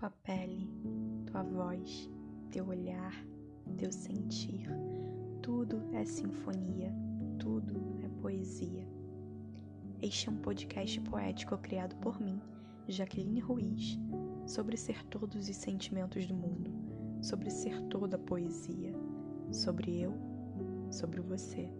tua pele, tua voz, teu olhar, teu sentir. Tudo é sinfonia, tudo é poesia. Este é um podcast poético criado por mim, Jaqueline Ruiz, sobre ser todos os sentimentos do mundo, sobre ser toda a poesia, sobre eu, sobre você.